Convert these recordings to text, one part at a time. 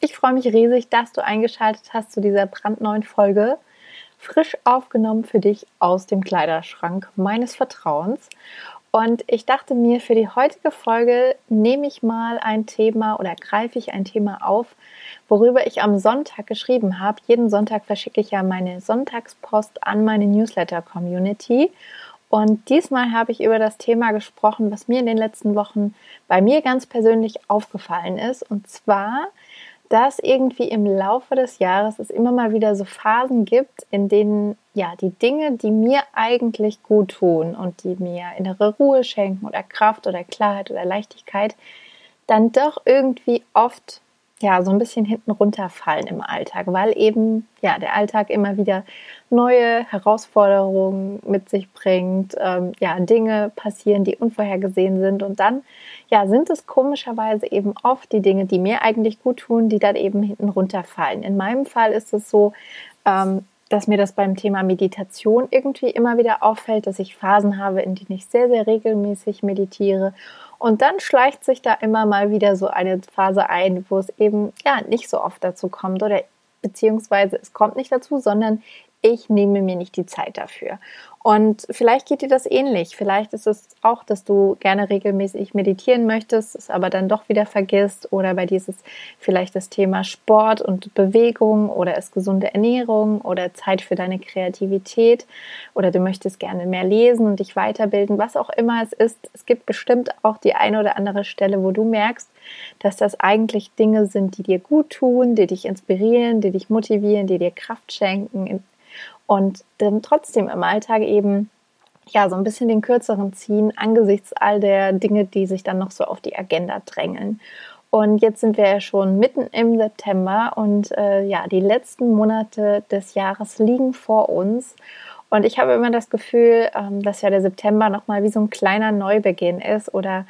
Ich freue mich riesig, dass du eingeschaltet hast zu dieser brandneuen Folge. Frisch aufgenommen für dich aus dem Kleiderschrank meines Vertrauens. Und ich dachte mir, für die heutige Folge nehme ich mal ein Thema oder greife ich ein Thema auf, worüber ich am Sonntag geschrieben habe. Jeden Sonntag verschicke ich ja meine Sonntagspost an meine Newsletter-Community. Und diesmal habe ich über das Thema gesprochen, was mir in den letzten Wochen bei mir ganz persönlich aufgefallen ist. Und zwar, dass irgendwie im Laufe des Jahres es immer mal wieder so Phasen gibt, in denen ja die Dinge, die mir eigentlich gut tun und die mir innere Ruhe schenken oder Kraft oder Klarheit oder Leichtigkeit, dann doch irgendwie oft ja so ein bisschen hinten runterfallen im Alltag, weil eben ja der Alltag immer wieder neue Herausforderungen mit sich bringt, ähm, ja Dinge passieren, die unvorhergesehen sind und dann ja sind es komischerweise eben oft die Dinge, die mir eigentlich gut tun, die dann eben hinten runterfallen. In meinem Fall ist es so, ähm, dass mir das beim Thema Meditation irgendwie immer wieder auffällt, dass ich Phasen habe, in denen ich sehr, sehr regelmäßig meditiere. Und dann schleicht sich da immer mal wieder so eine Phase ein, wo es eben ja nicht so oft dazu kommt oder beziehungsweise es kommt nicht dazu, sondern ich nehme mir nicht die Zeit dafür. Und vielleicht geht dir das ähnlich. Vielleicht ist es auch, dass du gerne regelmäßig meditieren möchtest, es aber dann doch wieder vergisst. Oder bei dir ist es vielleicht das Thema Sport und Bewegung oder ist gesunde Ernährung oder Zeit für deine Kreativität. Oder du möchtest gerne mehr lesen und dich weiterbilden, was auch immer es ist. Es gibt bestimmt auch die eine oder andere Stelle, wo du merkst, dass das eigentlich Dinge sind, die dir gut tun, die dich inspirieren, die dich motivieren, die dir Kraft schenken, und dann trotzdem im Alltag eben ja so ein bisschen den kürzeren ziehen angesichts all der Dinge, die sich dann noch so auf die Agenda drängeln. Und jetzt sind wir ja schon mitten im September und äh, ja, die letzten Monate des Jahres liegen vor uns. Und ich habe immer das Gefühl, ähm, dass ja der September nochmal wie so ein kleiner Neubeginn ist oder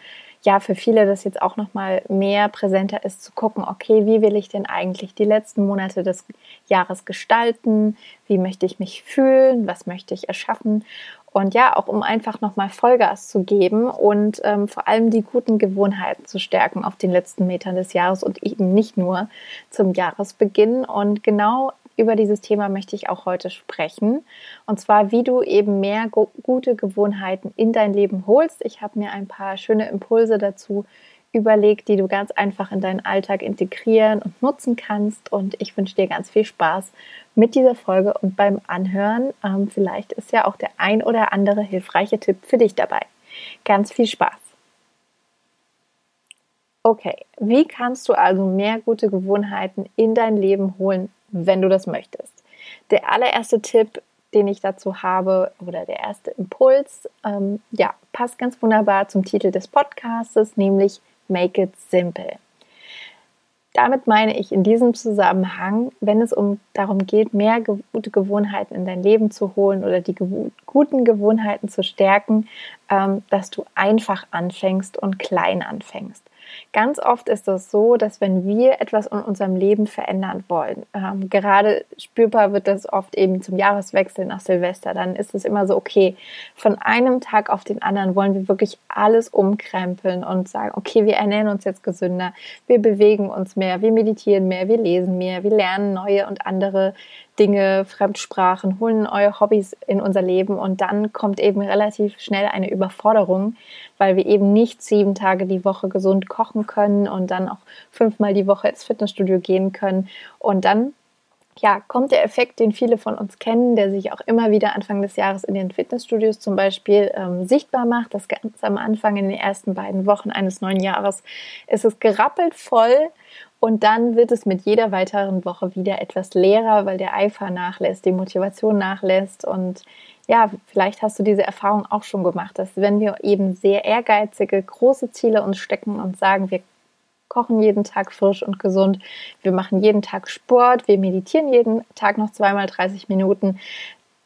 ja für viele das jetzt auch noch mal mehr präsenter ist zu gucken, okay, wie will ich denn eigentlich die letzten Monate des Jahres gestalten? Wie möchte ich mich fühlen? Was möchte ich erschaffen? Und ja, auch um einfach nochmal Vollgas zu geben und ähm, vor allem die guten Gewohnheiten zu stärken auf den letzten Metern des Jahres und eben nicht nur zum Jahresbeginn. Und genau über dieses Thema möchte ich auch heute sprechen. Und zwar, wie du eben mehr gute Gewohnheiten in dein Leben holst. Ich habe mir ein paar schöne Impulse dazu überlegt, die du ganz einfach in deinen Alltag integrieren und nutzen kannst. Und ich wünsche dir ganz viel Spaß mit dieser Folge und beim Anhören. Ähm, vielleicht ist ja auch der ein oder andere hilfreiche Tipp für dich dabei. Ganz viel Spaß. Okay, wie kannst du also mehr gute Gewohnheiten in dein Leben holen, wenn du das möchtest. Der allererste Tipp, den ich dazu habe, oder der erste Impuls, ähm, ja, passt ganz wunderbar zum Titel des Podcastes, nämlich Make It Simple. Damit meine ich in diesem Zusammenhang, wenn es um darum geht, mehr gute Gewohnheiten in dein Leben zu holen oder die guten Gewohnheiten zu stärken, ähm, dass du einfach anfängst und klein anfängst. Ganz oft ist es so, dass wenn wir etwas in unserem Leben verändern wollen, ähm, gerade spürbar wird das oft eben zum Jahreswechsel nach Silvester, dann ist es immer so, okay, von einem Tag auf den anderen wollen wir wirklich alles umkrempeln und sagen, okay, wir ernähren uns jetzt gesünder, wir bewegen uns mehr, wir meditieren mehr, wir lesen mehr, wir lernen neue und andere Dinge, Fremdsprachen, holen neue Hobbys in unser Leben und dann kommt eben relativ schnell eine Überforderung, weil wir eben nicht sieben Tage die Woche gesund kochen können und dann auch fünfmal die Woche ins Fitnessstudio gehen können. Und dann ja, kommt der Effekt, den viele von uns kennen, der sich auch immer wieder Anfang des Jahres in den Fitnessstudios zum Beispiel ähm, sichtbar macht. Das ganz am Anfang in den ersten beiden Wochen eines neuen Jahres ist es gerappelt voll und dann wird es mit jeder weiteren Woche wieder etwas leerer, weil der Eifer nachlässt, die Motivation nachlässt. Und ja, vielleicht hast du diese Erfahrung auch schon gemacht, dass wenn wir eben sehr ehrgeizige, große Ziele uns stecken und sagen, wir kochen jeden Tag frisch und gesund, wir machen jeden Tag Sport, wir meditieren jeden Tag noch zweimal 30 Minuten,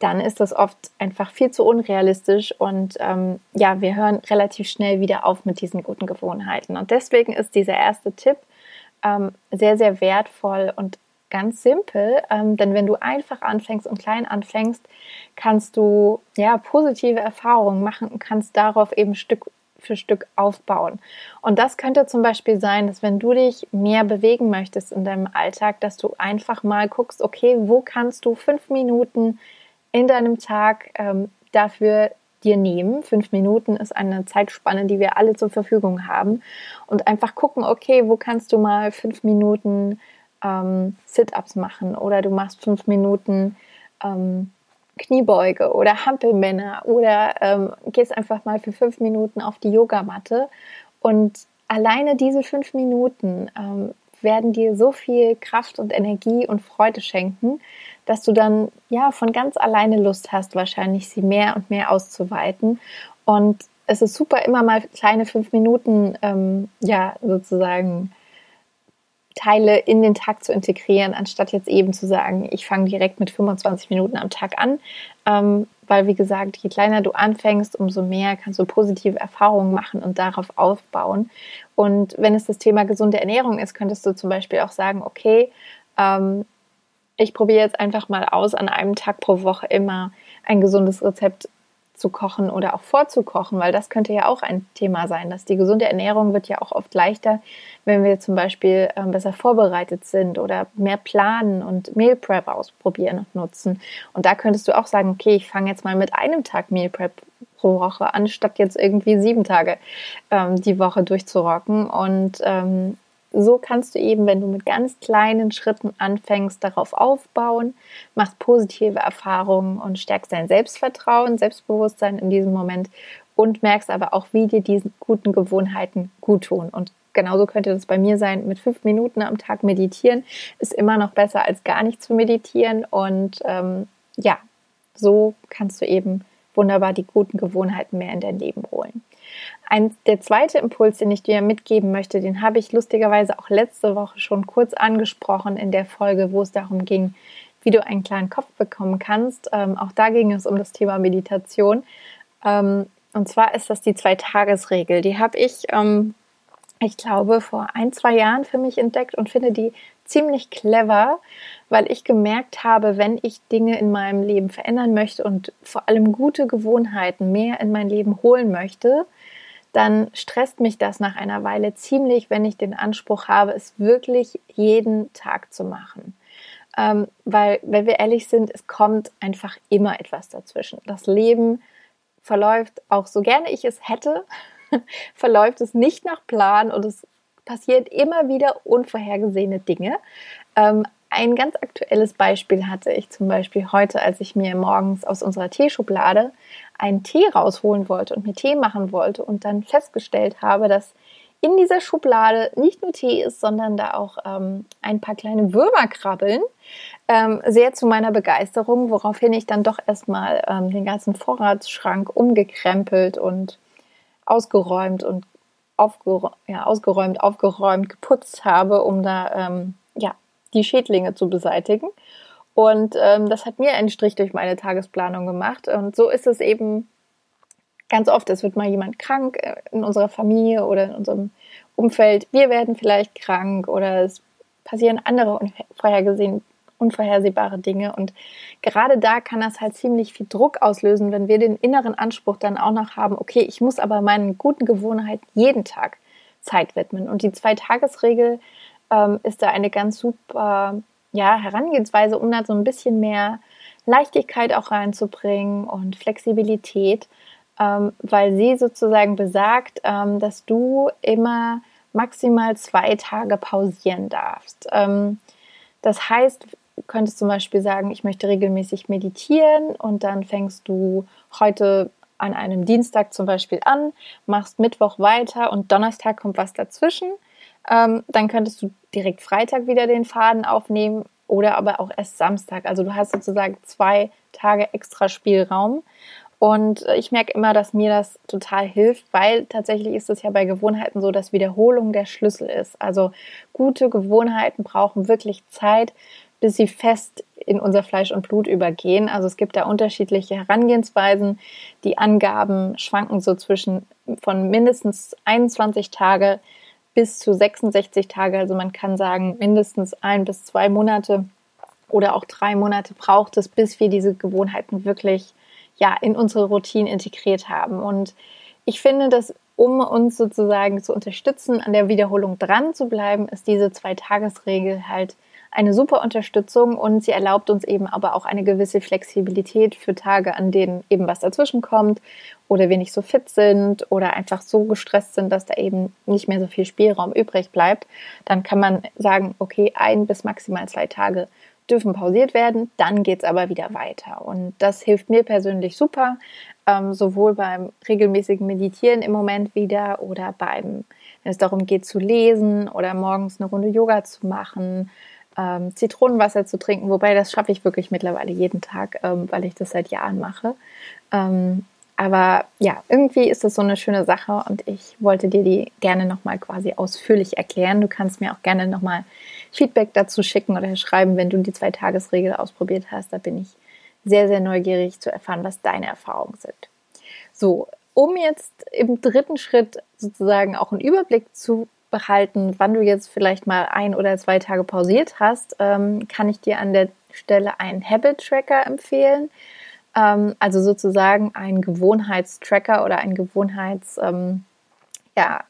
dann ist das oft einfach viel zu unrealistisch und ähm, ja, wir hören relativ schnell wieder auf mit diesen guten Gewohnheiten. Und deswegen ist dieser erste Tipp ähm, sehr, sehr wertvoll und ganz simpel, ähm, denn wenn du einfach anfängst und klein anfängst, kannst du ja positive Erfahrungen machen und kannst darauf eben Stück für Stück aufbauen. Und das könnte zum Beispiel sein, dass wenn du dich mehr bewegen möchtest in deinem Alltag, dass du einfach mal guckst, okay, wo kannst du fünf Minuten in deinem Tag ähm, dafür dir nehmen. Fünf Minuten ist eine Zeitspanne, die wir alle zur Verfügung haben. Und einfach gucken, okay, wo kannst du mal fünf Minuten ähm, Sit-ups machen oder du machst fünf Minuten ähm, Kniebeuge oder Hampelmänner oder ähm, gehst einfach mal für fünf Minuten auf die Yogamatte und alleine diese fünf Minuten ähm, werden dir so viel Kraft und Energie und Freude schenken, dass du dann ja von ganz alleine Lust hast, wahrscheinlich sie mehr und mehr auszuweiten. Und es ist super, immer mal kleine fünf Minuten, ähm, ja, sozusagen Teile in den Tag zu integrieren, anstatt jetzt eben zu sagen, ich fange direkt mit 25 Minuten am Tag an. Ähm, weil, wie gesagt, je kleiner du anfängst, umso mehr kannst du positive Erfahrungen machen und darauf aufbauen. Und wenn es das Thema gesunde Ernährung ist, könntest du zum Beispiel auch sagen, okay, ähm, ich probiere jetzt einfach mal aus, an einem Tag pro Woche immer ein gesundes Rezept zu kochen oder auch vorzukochen, weil das könnte ja auch ein Thema sein, dass die gesunde Ernährung wird ja auch oft leichter, wenn wir zum Beispiel ähm, besser vorbereitet sind oder mehr planen und Meal Prep ausprobieren und nutzen. Und da könntest du auch sagen, okay, ich fange jetzt mal mit einem Tag Meal Prep pro Woche, anstatt jetzt irgendwie sieben Tage ähm, die Woche durchzurocken. Und ähm, so kannst du eben, wenn du mit ganz kleinen Schritten anfängst, darauf aufbauen, machst positive Erfahrungen und stärkst dein Selbstvertrauen, Selbstbewusstsein in diesem Moment und merkst aber auch, wie dir diese guten Gewohnheiten gut tun. Und genauso könnte das bei mir sein, mit fünf Minuten am Tag meditieren ist immer noch besser als gar nicht zu meditieren. Und ähm, ja, so kannst du eben wunderbar die guten Gewohnheiten mehr in dein Leben holen. Ein, der zweite Impuls, den ich dir mitgeben möchte, den habe ich lustigerweise auch letzte Woche schon kurz angesprochen in der Folge, wo es darum ging, wie du einen kleinen Kopf bekommen kannst. Ähm, auch da ging es um das Thema Meditation. Ähm, und zwar ist das die Zwei-Tages-Regel. Die habe ich, ähm, ich glaube, vor ein, zwei Jahren für mich entdeckt und finde die ziemlich clever, weil ich gemerkt habe, wenn ich Dinge in meinem Leben verändern möchte und vor allem gute Gewohnheiten mehr in mein Leben holen möchte, dann stresst mich das nach einer Weile ziemlich, wenn ich den Anspruch habe, es wirklich jeden Tag zu machen. Ähm, weil, wenn wir ehrlich sind, es kommt einfach immer etwas dazwischen. Das Leben verläuft, auch so gerne ich es hätte, verläuft es nicht nach Plan und es passiert immer wieder unvorhergesehene Dinge. Ähm, ein ganz aktuelles Beispiel hatte ich zum Beispiel heute, als ich mir morgens aus unserer Teeschublade einen Tee rausholen wollte und mir Tee machen wollte und dann festgestellt habe, dass in dieser Schublade nicht nur Tee ist, sondern da auch ähm, ein paar kleine Würmer krabbeln. Ähm, sehr zu meiner Begeisterung, woraufhin ich dann doch erstmal ähm, den ganzen Vorratsschrank umgekrempelt und ausgeräumt und aufgeräumt, ja, ausgeräumt, aufgeräumt, geputzt habe, um da ähm, ja, die Schädlinge zu beseitigen. Und ähm, das hat mir einen Strich durch meine Tagesplanung gemacht. Und so ist es eben ganz oft. Es wird mal jemand krank äh, in unserer Familie oder in unserem Umfeld. Wir werden vielleicht krank oder es passieren andere unvorhergesehen, unvorhersehbare Dinge. Und gerade da kann das halt ziemlich viel Druck auslösen, wenn wir den inneren Anspruch dann auch noch haben, okay, ich muss aber meinen guten Gewohnheiten jeden Tag Zeit widmen. Und die Zwei-Tages-Regel ähm, ist da eine ganz super ja, Herangehensweise, um da so ein bisschen mehr Leichtigkeit auch reinzubringen und Flexibilität, ähm, weil sie sozusagen besagt, ähm, dass du immer maximal zwei Tage pausieren darfst. Ähm, das heißt, du könntest zum Beispiel sagen, ich möchte regelmäßig meditieren und dann fängst du heute an einem Dienstag zum Beispiel an, machst Mittwoch weiter und Donnerstag kommt was dazwischen. Ähm, dann könntest du direkt Freitag wieder den Faden aufnehmen oder aber auch erst Samstag. Also du hast sozusagen zwei Tage extra Spielraum. Und ich merke immer, dass mir das total hilft, weil tatsächlich ist es ja bei Gewohnheiten so, dass Wiederholung der Schlüssel ist. Also gute Gewohnheiten brauchen wirklich Zeit, bis sie fest in unser Fleisch und Blut übergehen. Also es gibt da unterschiedliche Herangehensweisen. Die Angaben schwanken so zwischen von mindestens 21 Tage bis zu 66 Tage. Also man kann sagen, mindestens ein bis zwei Monate oder auch drei Monate braucht es, bis wir diese Gewohnheiten wirklich ja, in unsere Routine integriert haben. Und ich finde, dass um uns sozusagen zu unterstützen, an der Wiederholung dran zu bleiben, ist diese Zwei-Tages-Regel halt eine super Unterstützung und sie erlaubt uns eben aber auch eine gewisse Flexibilität für Tage, an denen eben was dazwischen kommt oder wir nicht so fit sind oder einfach so gestresst sind, dass da eben nicht mehr so viel Spielraum übrig bleibt. Dann kann man sagen, okay, ein bis maximal zwei Tage dürfen pausiert werden, dann geht es aber wieder weiter. Und das hilft mir persönlich super, ähm, sowohl beim regelmäßigen Meditieren im Moment wieder oder beim, wenn es darum geht zu lesen oder morgens eine Runde Yoga zu machen, ähm, Zitronenwasser zu trinken, wobei das schaffe ich wirklich mittlerweile jeden Tag, ähm, weil ich das seit Jahren mache. Ähm, aber ja, irgendwie ist das so eine schöne Sache und ich wollte dir die gerne nochmal quasi ausführlich erklären. Du kannst mir auch gerne nochmal Feedback dazu schicken oder schreiben, wenn du die Zwei-Tages-Regel ausprobiert hast. Da bin ich sehr, sehr neugierig zu erfahren, was deine Erfahrungen sind. So, um jetzt im dritten Schritt sozusagen auch einen Überblick zu behalten, wann du jetzt vielleicht mal ein oder zwei Tage pausiert hast, ähm, kann ich dir an der Stelle einen Habit Tracker empfehlen. Ähm, also sozusagen ein Gewohnheitstracker oder ein Gewohnheits, ähm, ja,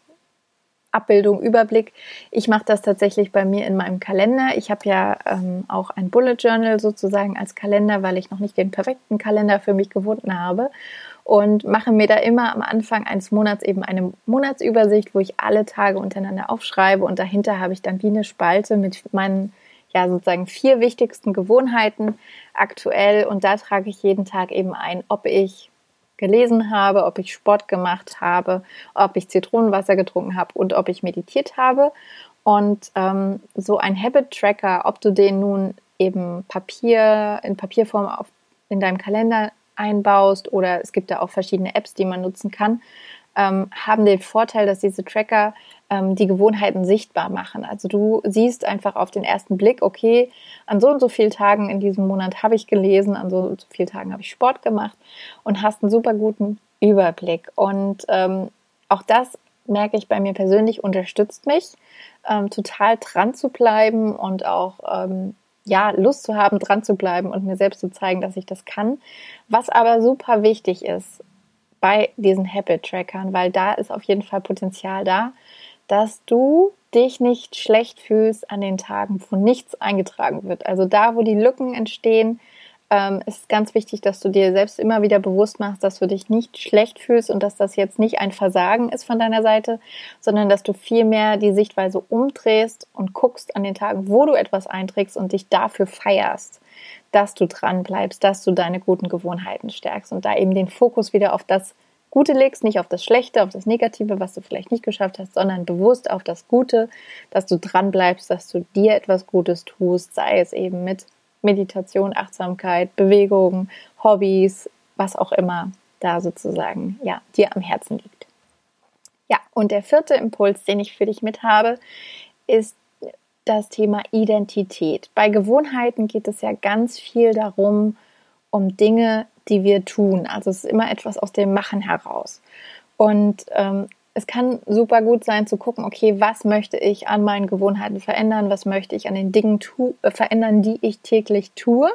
Abbildung, Überblick. Ich mache das tatsächlich bei mir in meinem Kalender. Ich habe ja ähm, auch ein Bullet Journal sozusagen als Kalender, weil ich noch nicht den perfekten Kalender für mich gefunden habe. Und mache mir da immer am Anfang eines Monats eben eine Monatsübersicht, wo ich alle Tage untereinander aufschreibe. Und dahinter habe ich dann wie eine Spalte mit meinen ja sozusagen vier wichtigsten Gewohnheiten aktuell und da trage ich jeden Tag eben ein, ob ich gelesen habe, ob ich Sport gemacht habe, ob ich Zitronenwasser getrunken habe und ob ich meditiert habe. Und ähm, so ein Habit Tracker, ob du den nun eben Papier in Papierform auf, in deinem Kalender einbaust oder es gibt da auch verschiedene Apps, die man nutzen kann, ähm, haben den Vorteil, dass diese Tracker ähm, die Gewohnheiten sichtbar machen. Also du siehst einfach auf den ersten Blick, okay, an so und so vielen Tagen in diesem Monat habe ich gelesen, an so und so vielen Tagen habe ich Sport gemacht und hast einen super guten Überblick. Und ähm, auch das merke ich bei mir persönlich, unterstützt mich, ähm, total dran zu bleiben und auch ähm, ja, Lust zu haben, dran zu bleiben und mir selbst zu zeigen, dass ich das kann. Was aber super wichtig ist, bei diesen Habit-Trackern, weil da ist auf jeden Fall Potenzial da, dass du dich nicht schlecht fühlst an den Tagen, wo nichts eingetragen wird. Also da, wo die Lücken entstehen, ähm, ist ganz wichtig, dass du dir selbst immer wieder bewusst machst, dass du dich nicht schlecht fühlst und dass das jetzt nicht ein Versagen ist von deiner Seite, sondern dass du vielmehr die Sichtweise umdrehst und guckst an den Tagen, wo du etwas einträgst und dich dafür feierst dass du dran bleibst, dass du deine guten Gewohnheiten stärkst und da eben den Fokus wieder auf das Gute legst, nicht auf das Schlechte, auf das Negative, was du vielleicht nicht geschafft hast, sondern bewusst auf das Gute, dass du dran bleibst, dass du dir etwas Gutes tust, sei es eben mit Meditation, Achtsamkeit, Bewegung, Hobbys, was auch immer da sozusagen ja dir am Herzen liegt. Ja, und der vierte Impuls, den ich für dich mit habe, ist das Thema Identität. Bei Gewohnheiten geht es ja ganz viel darum, um Dinge, die wir tun. Also es ist immer etwas aus dem Machen heraus. Und ähm, es kann super gut sein zu gucken, okay, was möchte ich an meinen Gewohnheiten verändern, was möchte ich an den Dingen äh, verändern, die ich täglich tue.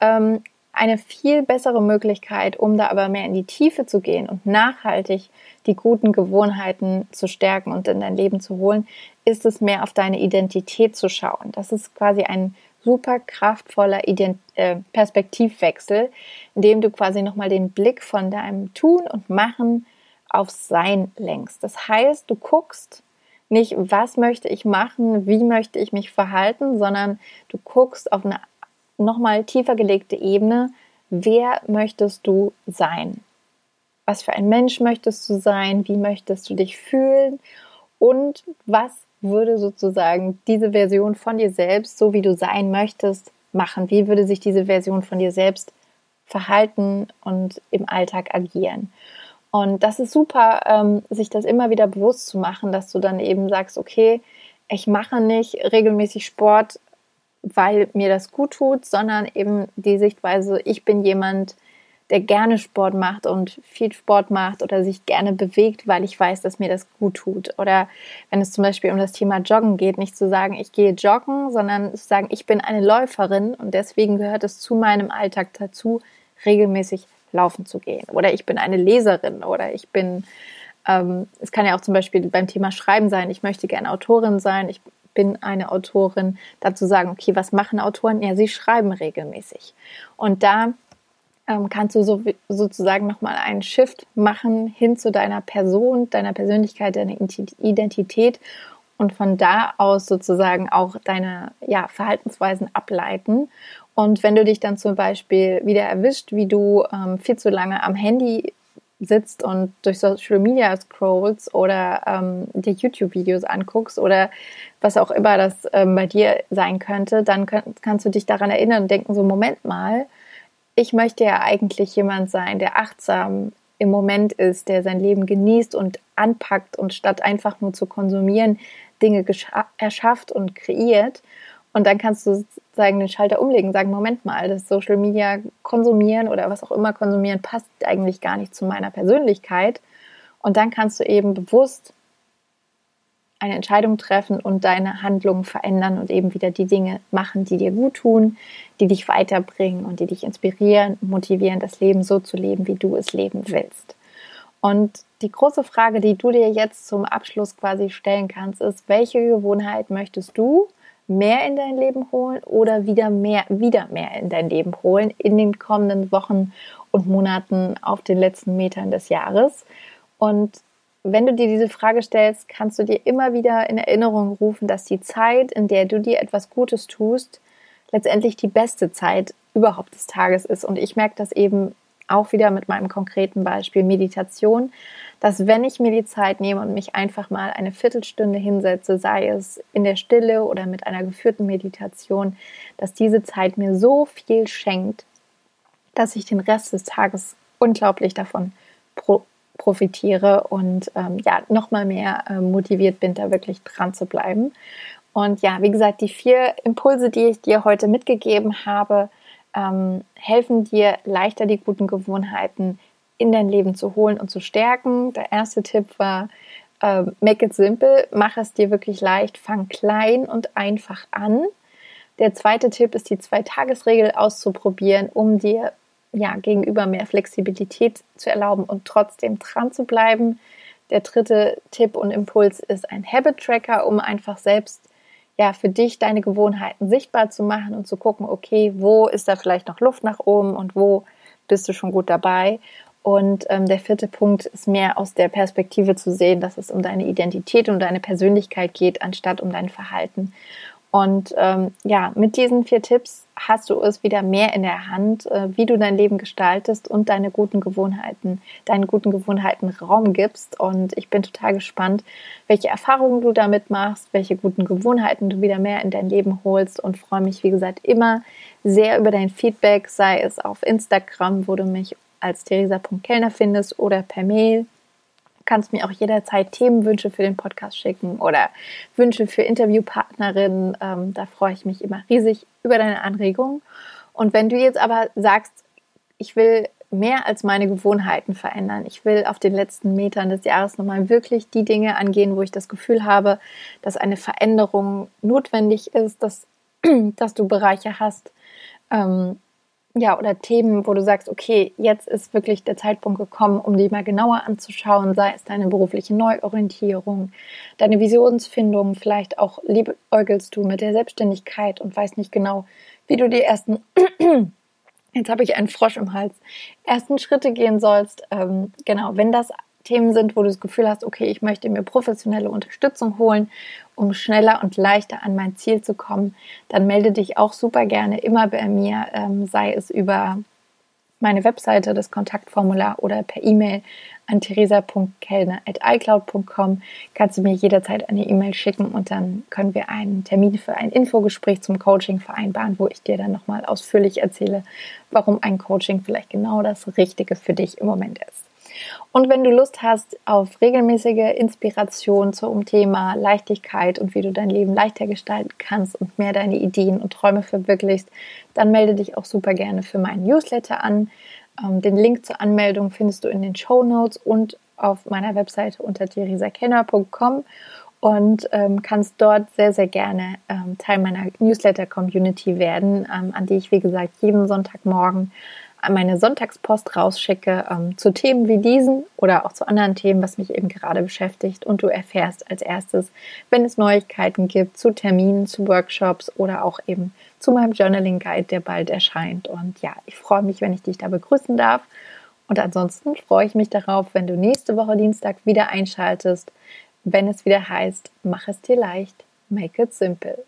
Ähm, eine viel bessere Möglichkeit, um da aber mehr in die Tiefe zu gehen und nachhaltig die guten Gewohnheiten zu stärken und in dein Leben zu holen, ist es mehr auf deine Identität zu schauen. Das ist quasi ein super kraftvoller Ident äh, Perspektivwechsel, in dem du quasi nochmal den Blick von deinem Tun und Machen auf Sein lenkst. Das heißt, du guckst nicht, was möchte ich machen, wie möchte ich mich verhalten, sondern du guckst auf eine nochmal tiefer gelegte Ebene, wer möchtest du sein? Was für ein Mensch möchtest du sein? Wie möchtest du dich fühlen? Und was würde sozusagen diese Version von dir selbst, so wie du sein möchtest, machen? Wie würde sich diese Version von dir selbst verhalten und im Alltag agieren. Und das ist super, ähm, sich das immer wieder bewusst zu machen, dass du dann eben sagst, okay, ich mache nicht regelmäßig Sport, weil mir das gut tut, sondern eben die Sichtweise, ich bin jemand, der gerne Sport macht und viel Sport macht oder sich gerne bewegt, weil ich weiß, dass mir das gut tut. Oder wenn es zum Beispiel um das Thema Joggen geht, nicht zu sagen, ich gehe joggen, sondern zu sagen, ich bin eine Läuferin und deswegen gehört es zu meinem Alltag dazu, regelmäßig laufen zu gehen. Oder ich bin eine Leserin oder ich bin, ähm, es kann ja auch zum Beispiel beim Thema Schreiben sein, ich möchte gerne Autorin sein, ich bin eine Autorin, dazu sagen, okay, was machen Autoren? Ja, sie schreiben regelmäßig. Und da ähm, kannst du so, sozusagen nochmal einen Shift machen hin zu deiner Person, deiner Persönlichkeit, deiner Identität und von da aus sozusagen auch deine ja, Verhaltensweisen ableiten. Und wenn du dich dann zum Beispiel wieder erwischt, wie du ähm, viel zu lange am Handy sitzt und durch Social Media scrollst oder ähm, dir YouTube-Videos anguckst oder was auch immer das ähm, bei dir sein könnte, dann könnt, kannst du dich daran erinnern und denken, so Moment mal, ich möchte ja eigentlich jemand sein, der achtsam im Moment ist, der sein Leben genießt und anpackt und statt einfach nur zu konsumieren, Dinge erschafft und kreiert. Und dann kannst du sozusagen den Schalter umlegen, sagen, Moment mal, das Social Media konsumieren oder was auch immer konsumieren passt eigentlich gar nicht zu meiner Persönlichkeit. Und dann kannst du eben bewusst eine Entscheidung treffen und deine Handlungen verändern und eben wieder die Dinge machen, die dir gut tun, die dich weiterbringen und die dich inspirieren, motivieren, das Leben so zu leben, wie du es leben willst. Und die große Frage, die du dir jetzt zum Abschluss quasi stellen kannst, ist, welche Gewohnheit möchtest du mehr in dein Leben holen oder wieder mehr, wieder mehr in dein Leben holen in den kommenden Wochen und Monaten auf den letzten Metern des Jahres? Und wenn du dir diese Frage stellst, kannst du dir immer wieder in Erinnerung rufen, dass die Zeit, in der du dir etwas Gutes tust, letztendlich die beste Zeit überhaupt des Tages ist. Und ich merke das eben auch wieder mit meinem konkreten Beispiel Meditation, dass wenn ich mir die Zeit nehme und mich einfach mal eine Viertelstunde hinsetze, sei es in der Stille oder mit einer geführten Meditation, dass diese Zeit mir so viel schenkt, dass ich den Rest des Tages unglaublich davon pro profitiere und ähm, ja, nochmal mehr äh, motiviert bin, da wirklich dran zu bleiben. Und ja, wie gesagt, die vier Impulse, die ich dir heute mitgegeben habe, ähm, helfen dir leichter die guten Gewohnheiten in dein Leben zu holen und zu stärken. Der erste Tipp war, äh, make it simple, mach es dir wirklich leicht, fang klein und einfach an. Der zweite Tipp ist die Zwei-Tages-Regel auszuprobieren, um dir ja, gegenüber mehr Flexibilität zu erlauben und trotzdem dran zu bleiben. Der dritte Tipp und Impuls ist ein Habit Tracker, um einfach selbst ja für dich deine Gewohnheiten sichtbar zu machen und zu gucken, okay, wo ist da vielleicht noch Luft nach oben und wo bist du schon gut dabei. Und ähm, der vierte Punkt ist mehr aus der Perspektive zu sehen, dass es um deine Identität und deine Persönlichkeit geht, anstatt um dein Verhalten. Und ähm, ja, mit diesen vier Tipps hast du es wieder mehr in der Hand, äh, wie du dein Leben gestaltest und deine guten Gewohnheiten, deinen guten Gewohnheiten Raum gibst. Und ich bin total gespannt, welche Erfahrungen du damit machst, welche guten Gewohnheiten du wieder mehr in dein Leben holst und freue mich, wie gesagt, immer sehr über dein Feedback, sei es auf Instagram, wo du mich als theresa.kellner findest oder per Mail kannst mir auch jederzeit Themenwünsche für den Podcast schicken oder Wünsche für Interviewpartnerinnen. Ähm, da freue ich mich immer riesig über deine Anregungen. Und wenn du jetzt aber sagst, ich will mehr als meine Gewohnheiten verändern. Ich will auf den letzten Metern des Jahres nochmal wirklich die Dinge angehen, wo ich das Gefühl habe, dass eine Veränderung notwendig ist, dass, dass du Bereiche hast, ähm, ja, oder Themen, wo du sagst, okay, jetzt ist wirklich der Zeitpunkt gekommen, um die mal genauer anzuschauen, sei es deine berufliche Neuorientierung, deine Visionsfindung, vielleicht auch liebäugelst du mit der Selbstständigkeit und weißt nicht genau, wie du die ersten, jetzt habe ich einen Frosch im Hals, ersten Schritte gehen sollst. Ähm, genau, wenn das Themen sind, wo du das Gefühl hast, okay, ich möchte mir professionelle Unterstützung holen, um schneller und leichter an mein Ziel zu kommen, dann melde dich auch super gerne immer bei mir, ähm, sei es über meine Webseite, das Kontaktformular oder per E-Mail an theresa.kellner.icloud.com kannst du mir jederzeit eine E-Mail schicken und dann können wir einen Termin für ein Infogespräch zum Coaching vereinbaren, wo ich dir dann nochmal ausführlich erzähle, warum ein Coaching vielleicht genau das Richtige für dich im Moment ist. Und wenn du Lust hast auf regelmäßige Inspiration zum Thema Leichtigkeit und wie du dein Leben leichter gestalten kannst und mehr deine Ideen und Träume verwirklichst, dann melde dich auch super gerne für meinen Newsletter an. Ähm, den Link zur Anmeldung findest du in den Show Notes und auf meiner Webseite unter therisakenner.com und ähm, kannst dort sehr, sehr gerne ähm, Teil meiner Newsletter-Community werden, ähm, an die ich, wie gesagt, jeden Sonntagmorgen meine Sonntagspost rausschicke ähm, zu Themen wie diesen oder auch zu anderen Themen, was mich eben gerade beschäftigt. Und du erfährst als erstes, wenn es Neuigkeiten gibt zu Terminen, zu Workshops oder auch eben zu meinem Journaling Guide, der bald erscheint. Und ja, ich freue mich, wenn ich dich da begrüßen darf. Und ansonsten freue ich mich darauf, wenn du nächste Woche Dienstag wieder einschaltest, wenn es wieder heißt, mach es dir leicht, make it simple.